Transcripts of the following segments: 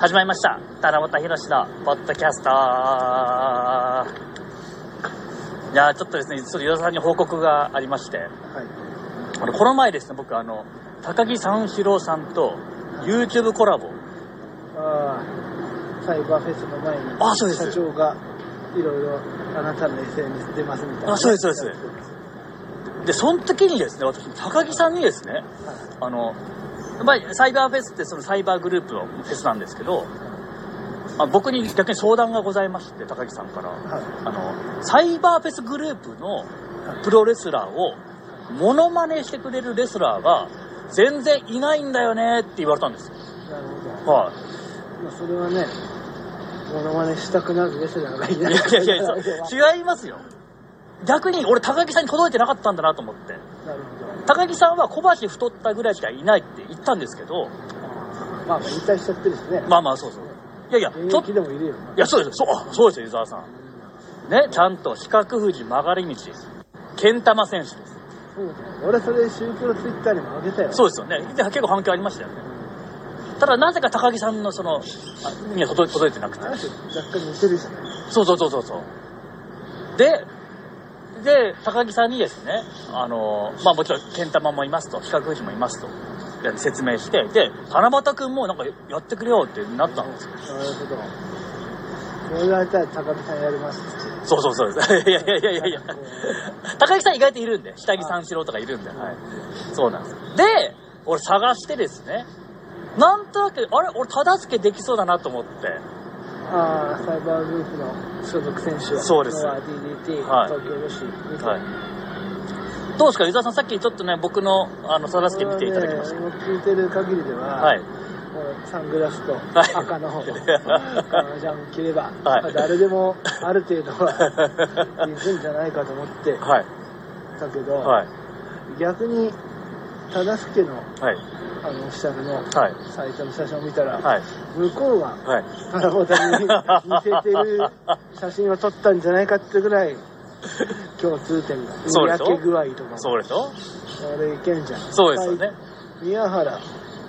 始まりました。七夕ひろしのポッドキャスト。いやーちょっとですね、ちょっと与田さんに報告がありまして、はい。あの、この前ですね、僕あの、高木三四郎さんと YouTube コラボ。ああ、サイバーフェスの前に、あそうです社長がいろいろあなたの SNS 出ますみたいな。あそうですそうですで、その時にですね、私、高木さんにですね、はいあの、まあ、サイバーフェスってそのサイバーグループのフェスなんですけど、あ僕に逆に相談がございまして、高木さんから。はい。あの、サイバーフェスグループのプロレスラーをモノマネしてくれるレスラーが全然いないんだよねって言われたんですよ。なるほど。はまあ、それはね、モノマネしたくなるレスラーがいい。ないい。やいやいや、違いますよ。逆に俺高木さんに届いてなかったんだなと思って。なるほど。高木さんは小橋太ったぐらいしかいないって言ったんですけど、まあまあ、引退しちゃってるしね。まあまあそうそう。いやいや、ち現ょっと、役でもいるよ。いやそうですよ。そう、あそうですよ、湯沢さん。ね、ちゃんと四角富士曲がり道、健玉選手です。そう。俺それ、シュープロツイッターにも上げたよ。そうですよね。で結構反響ありましたよね。ただなぜか高木さんのその、あには届いてなくて若干似てるじゃない。そうそうそうそうそう。で、で、高木さんにですね、あの、まあもちろん、健玉もいますと、比較富士もいますと、で説明して、で、七夕くんもなんかやってくれよってなったんですよ。なるほど。そう言われたら高木さんやりますって。そうそうそうです。い やいやいやいやいや。高木さん意外といるんで、下着三四郎とかいるんで、はい。そうなんです。で、俺探してですね、なんとなく、あれ俺忠助できそうだなと思って、ああ、サイバーグループの所属選手は。そうです DDT、はい東京ヨシ、見てはい。どうですか、湯沢さん、さっきちょっとね、僕の、あの、忠助見ていただきました。ね今聞いてる限りでは、はい。サングラスとはい赤の革 ジャン着れば、はいまあ誰でもある程度はいくんじゃないかと思ってはい。たけど、はい。逆に忠助のはい。あのオフィシャルのはい。サイトの写真を見たら、はい。向こうがはい。七夕に似せてる写真を撮ったんじゃないかってぐらい 共通点がそうでしょ？焼け具合とかもそうでしょ？あれいけんじゃんそうですよね。宮原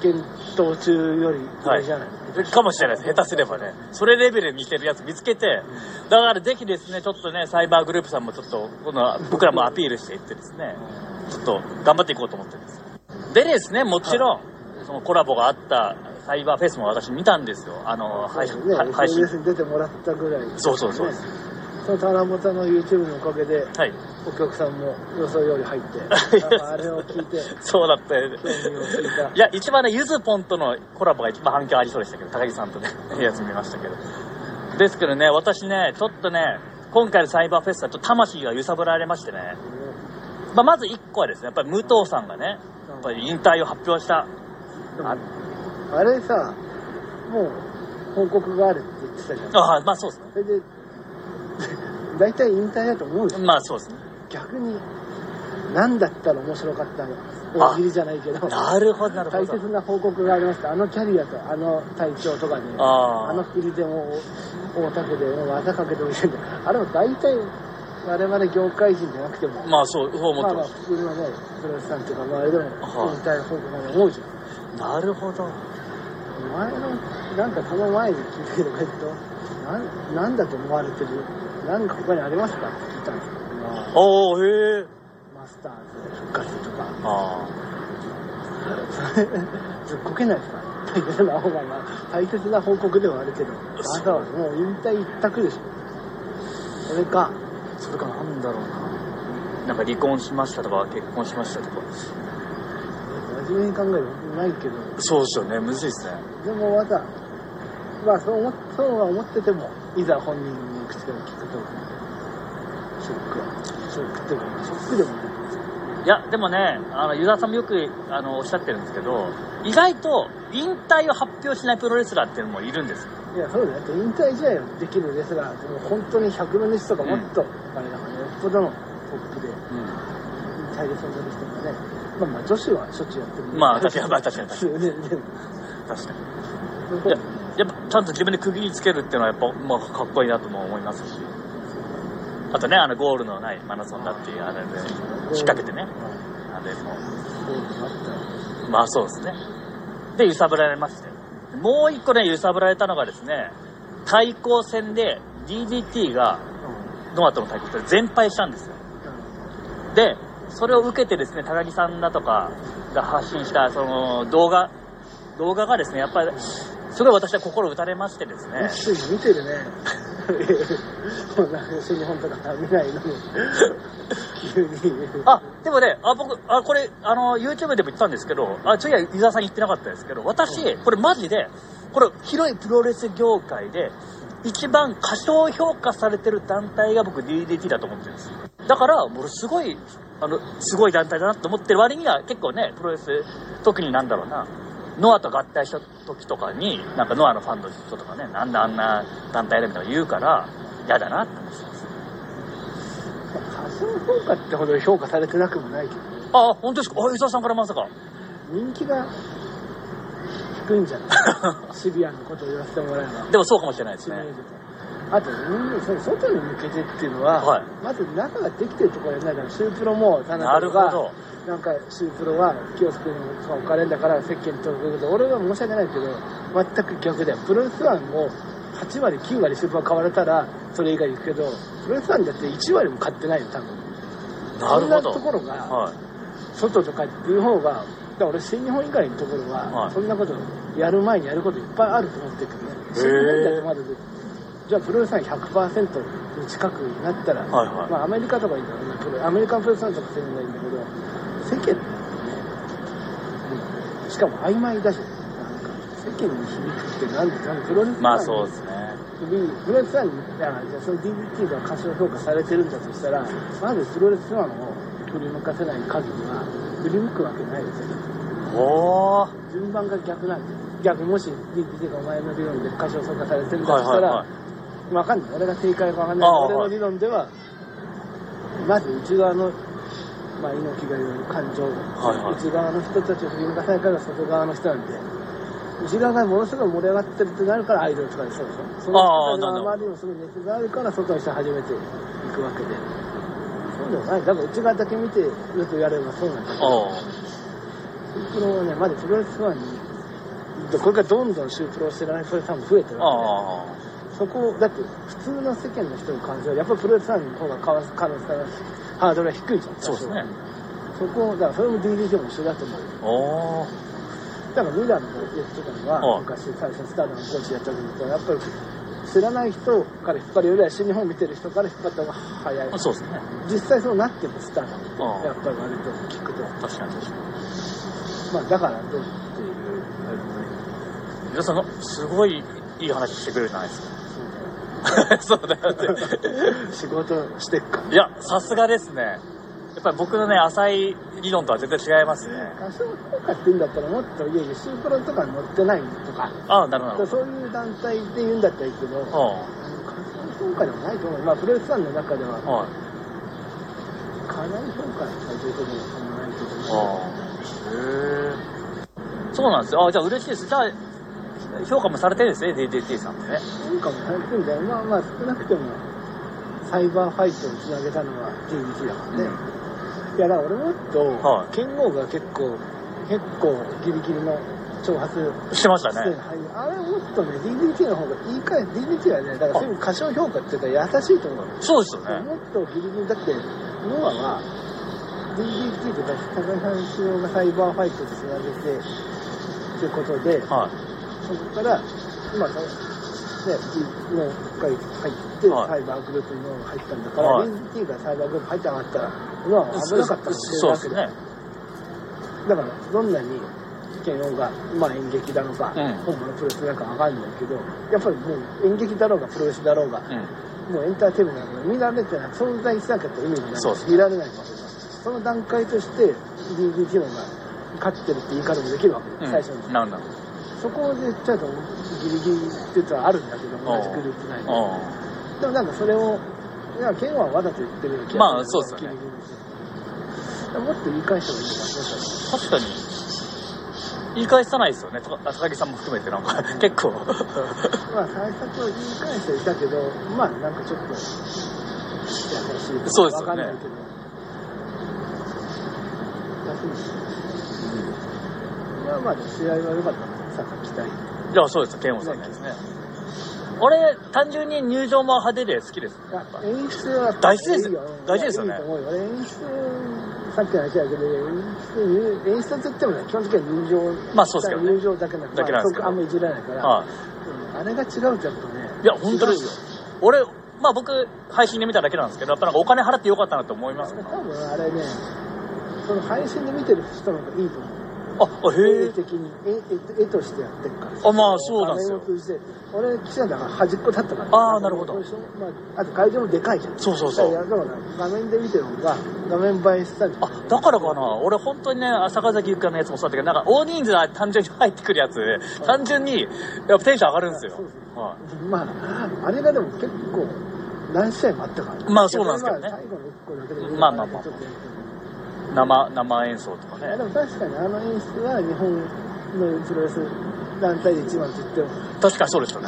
検討中より上じゃない、かもしれないです。下手すればね。それレベルに似てるやつ見つけて、だからぜひですね、ちょっとね、サイバーグループさんもちょっと、この僕らもアピールしていってですね、ちょっと頑張っていこうと思ってるんです。でですね、もちろん、そのコラボがあったサイバーフェスも私見たんですよ。あの、配信、ね、は配信。に出てもらったぐらい、そうそうそう。その七夕の YouTube のおかげではい。お客さんも予想より入って あれを聞いてそうだったよね。いたいや、一番ね、ゆずぽんとのコラボが一番反響ありそうでしたけど、高木さんとね、やつ見ましたけど。ですけどね、私ね、ちょっとね、今回のサイバーフェスはちょっと魂が揺さぶられましてね、まあ、まず一個はですね、やっぱり武藤さんがね、やっぱり引退を発表した。でもあれさもう報告があるって言ってたじゃんああ、まあそうですね。それで大体引退だと思うよまあそうですね。逆に何だったら面白かったの大喜利じゃないけどなるほど、なるほど。大切な報告がありましたあのキャリアとあの体調とかねあの振りでも大竹でも技かけておいてんだあれも大体我々業界人じゃなくても。まあそう、思まあまあってます。普通のねプロレスさんとか周りでも引はい退報告まで思うじゃん。なるほど。前のなんかこの前に聞いたけどえっとなんなんだと思われてるなんか他にありますか？って聞いたんですよ、まあへえ。マスターズ復活とか。あ ずっこけないですか？大切な方がまあ大切な報告ではあるけど。わざわざもう引退一択でしょ。それかあ、それかなんだろうな。なんか離婚しましたとか、結婚しましたとか。真面目に考えるとないけどそうですよね、むずいですね。でもまだまあそう思っそうは思っててもいざ本人の口から聞くとショックはショックっていうかショックでもないいや、でもね、あの、ユダさんもよく、あの、おっしゃってるんですけど、意外と、引退を発表しないプロレスラーっていうのもいるんですよ。いやそうだよだって引退試合をできるレスラーもう本当に100分の1とかもっと、あれだからねよっぽどのトップで引退で存在してるからねまあまあ女子はしょっちゅうやってるまあ確かにまあ確かに確かに。そういや、やっぱ、ちゃんと自分で区切りつけるっていうのは、やっぱ、まあ、かっこいいなとも思いますし。あとね、あの、ゴールのないマラソンだっていう、あれで、引っ掛けてね。あれも。まあそうですね。で、揺さぶられまして。もう一個ね、揺さぶられたのがですね、対抗戦で DDT がノアとの対抗で全敗したんですよ。で、それを受けてですね、高木さんだとかが発信したその動画、動画がですね、やっぱり、すごい私は心打たれましてですね。見てるね。もうなんか新日本とか見ないのに。急に。あ、でもね、あ、僕、あ、これ、あの、YouTube でも言ったんですけど、あ、次は伊沢さん言ってなかったですけど、私、これマジで、これ、広いプロレス業界で、一番過小評価されてる団体が僕 DDT だと思ってるんですよ。だから、もうすごい、あの、すごい団体だなと思ってる割には、結構ね、プロレス、特になんだろうな、ノアと合体した時とかに、なんかノアのファンの人とかね、なんであんな団体だみたいな言うから、嫌だなって思ってます。過小評価ってほど評価されてなくもないけど、あ、本当ですか？あ、伊沢さんからまさか。人気が低いんじゃない？シビアなことを言わせてもらえば。でもそうかもしれないですね。あと、うんその外に向けてっていうのは、はいまず中ができてるところやらないから、シュープロも、田な中とか、るほど。なんかシュープロは気をつけるのが置かれるんだから、世間ということ俺は申し訳ないけど、全く逆だよ。プロレスワンを8割、9割シュープロ買われたら、それ以外行くけど、プロレスワンだって1割も買ってないよ、多分。なるほど。そんなところが、はい。外とかっていう方が、だから俺、新日本以外のところは、はい。そんなことやる前にやることいっぱいあると思ってるけどね。新日本だってまだで、じゃあプロレスさん100%に近くになったら、はいはい。まあアメリカとかいいんだろうな、プロアメリカンプロレスさんとかそういうのがいいんだけど、世間ね、うん。しかも曖昧だし、なんか世間に響くってなんで、なんでプロレスまあそううですね。プロレスファンに、じゃあその DDT が過小評価されてるんだとしたら、まずプロレスファンを振り向かせない限りは、振り向くわけないですよ。おー。順番が逆なんですよ。逆にもし DDT がお前の理論で過小評価されてるとしたら、はいはいわかんない。俺が正解かわかんない俺の理論では、まず内側の、まあ、猪木が言う感情、はいはい内側の人たちを振り向かせないから外側の人なんで、内側がものすごい盛り上がってるってなるからアイドルとかでそうでしょ。その人たちのああなるほどあまりにもすごい熱があるから外の人初めて行くわけで。でもない。だから内側だけ見てるとやればそうなんだけど。シュープロはね、まだプロレスファンに、でこれからどんどんシュープロを知らないプロレスファンも増えてるわけで。あそこだって普通の世間の人に関してはやっぱりプロレスファンの方が可能性がハードルが低いじゃんあ。そうですね。そこだからそれも DDT も一緒だと思うよ。だからミラーの言ってたのあは昔最初スターダムのコーチやった時にやっぱり知らない人から引っ張るよりは新日本見てる人から引っ張った方が早いそうですね。実際そうなってもスターダムってああやっぱり割と聞くと確かに確かまあだからどうっていうあれもねに。皆さんの、すごいいい話してくれるじゃないですか。そうだよって。仕事してっかいや、さすがですね。やっぱり僕のね、浅い理論とは全然違いますね。過小評価って言うんだったらもっといやいやシュープロとかに乗ってないとかああ、なるほど。そういう団体で言うんだったらいいけど、過は小評価でもないと思う。まあ、プロレスファンの中では、あ、はい。かなり評価されてることもないけど、ああ。へえ。そうなんですよ。あじゃあ嬉しいです。じゃあ、評価もされてるんですね、DDT さんってね。評価もされてるんだよ。まあまあ、少なくても、サイバーファイトをつなげたのは DDT だからね。いや、だから俺もっと、はい剣豪が結構、結構ギリギリの挑発してましたね。してはいあれもっとね、DDT の方が言い換え、DDT はね、だからそういう過小評価っていうか優しいと思う。そうですよね。もっとギリギリだってノアは DDT とか高橋さん仕様がサイバーファイトとつなげてっていうことではそこから今そのねの回入って、はいサイバーグループにノアが入ったんだから、はい DDT がサイバーグループ入ってなかったら。は危なかったかもしれそうですないわけだね。だからどんなに剣王が、まあ、演劇だろうが、うん本物プロレスなんかわかんないけどやっぱりもう演劇だろうがプロレスだろうが、うん。もうエンターテインメントなんか見られてない、存在しなかったら意味がない。そうです見られないわけだ。その段階として DDT のが勝ってるって言い方もできるわけだ、うん最初に。なんだろう。そこで言っちゃうとギリギリって言ったらあるんだけど、同じグループ内で。あでもなんかそれを、いや、ケンはわざと言ってるような気がまあそうですよねギリギリですよもっと言い返した方がいいと思いますあ。確かに。言い返さないですよね。と高木さんも含めてなんか、結構。まあ、最初を言い返していたけど、まあ、なんかちょっと、優しいとかそうですよねわかんないけど。まあまあ、試合は良かったのさ、期待。いや、そうです、剣王さんのやつね。俺、単純に入場も派手で好きです。演出は大事ですよ大事ですよね演出さっきの話だけど演出演出って言ってもね基本的には入場まあそうですけどね入場だけなんだけなんですけどまああんまいじらないから、はうんあれが違うとやっぱねい。いや、本当ですよ。俺、まあ僕、配信で見ただけなんですけど、やっぱなんかお金払ってよかったなと思います俺。多分あれねその配信で見てる人の方がいいと思うあ、あへえ。絵的に。絵絵絵としてやってるからあまあそうなんですよ。俺記者だから端っこ立ったから。あーなるほど。まあ、あと会場もでかいじゃん。そうそうそう。画面で見てる方が画面映えしたりあ、だからかな。俺本当にね、坂崎ゆかのやつもそうだったけど、なんか大人数は単純に入ってくるやつ、単純に、やっぱテンション上がるんですよ。はまああれがでも結構何試合もあったから。まあそうなんですけどね。最後の1個だけでまあまあまあ生、生演奏とかねで。も確かにあの演出は日本のプロレス団体で一番と言っても確かにそうですよね。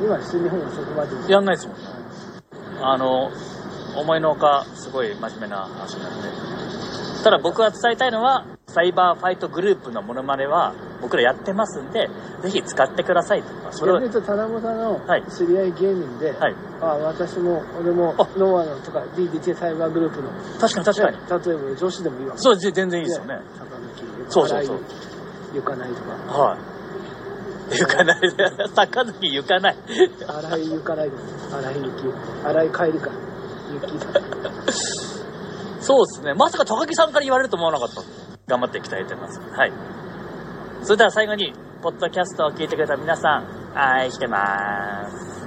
今新日本はそこまでやんないですもんね。あの、思いのほか、すごい真面目な話になって。ただ僕は伝えたいのは、サイバーファイトグループのモノマネは、僕らやってますんで、ぜひ使ってくださいとか、それを逆に、言うと田中さんのはい知り合い芸人で、はい。あ私も俺もあノアのとか DDT サイバーグループの確かに確かに。ね例えば女子でもいいわそう、ぜ全然いいですよね。坂抜きそうそうそうゆかないとかはい。行かない。坂崎行かない。荒井ゆかないです荒井ゆき荒井帰りかゆきそうですね。まさか高木さんから言われると思わなかった頑張っていきたいと思います。はい。それでは最後に、ポッドキャストを聞いてくれた皆さん、愛してます。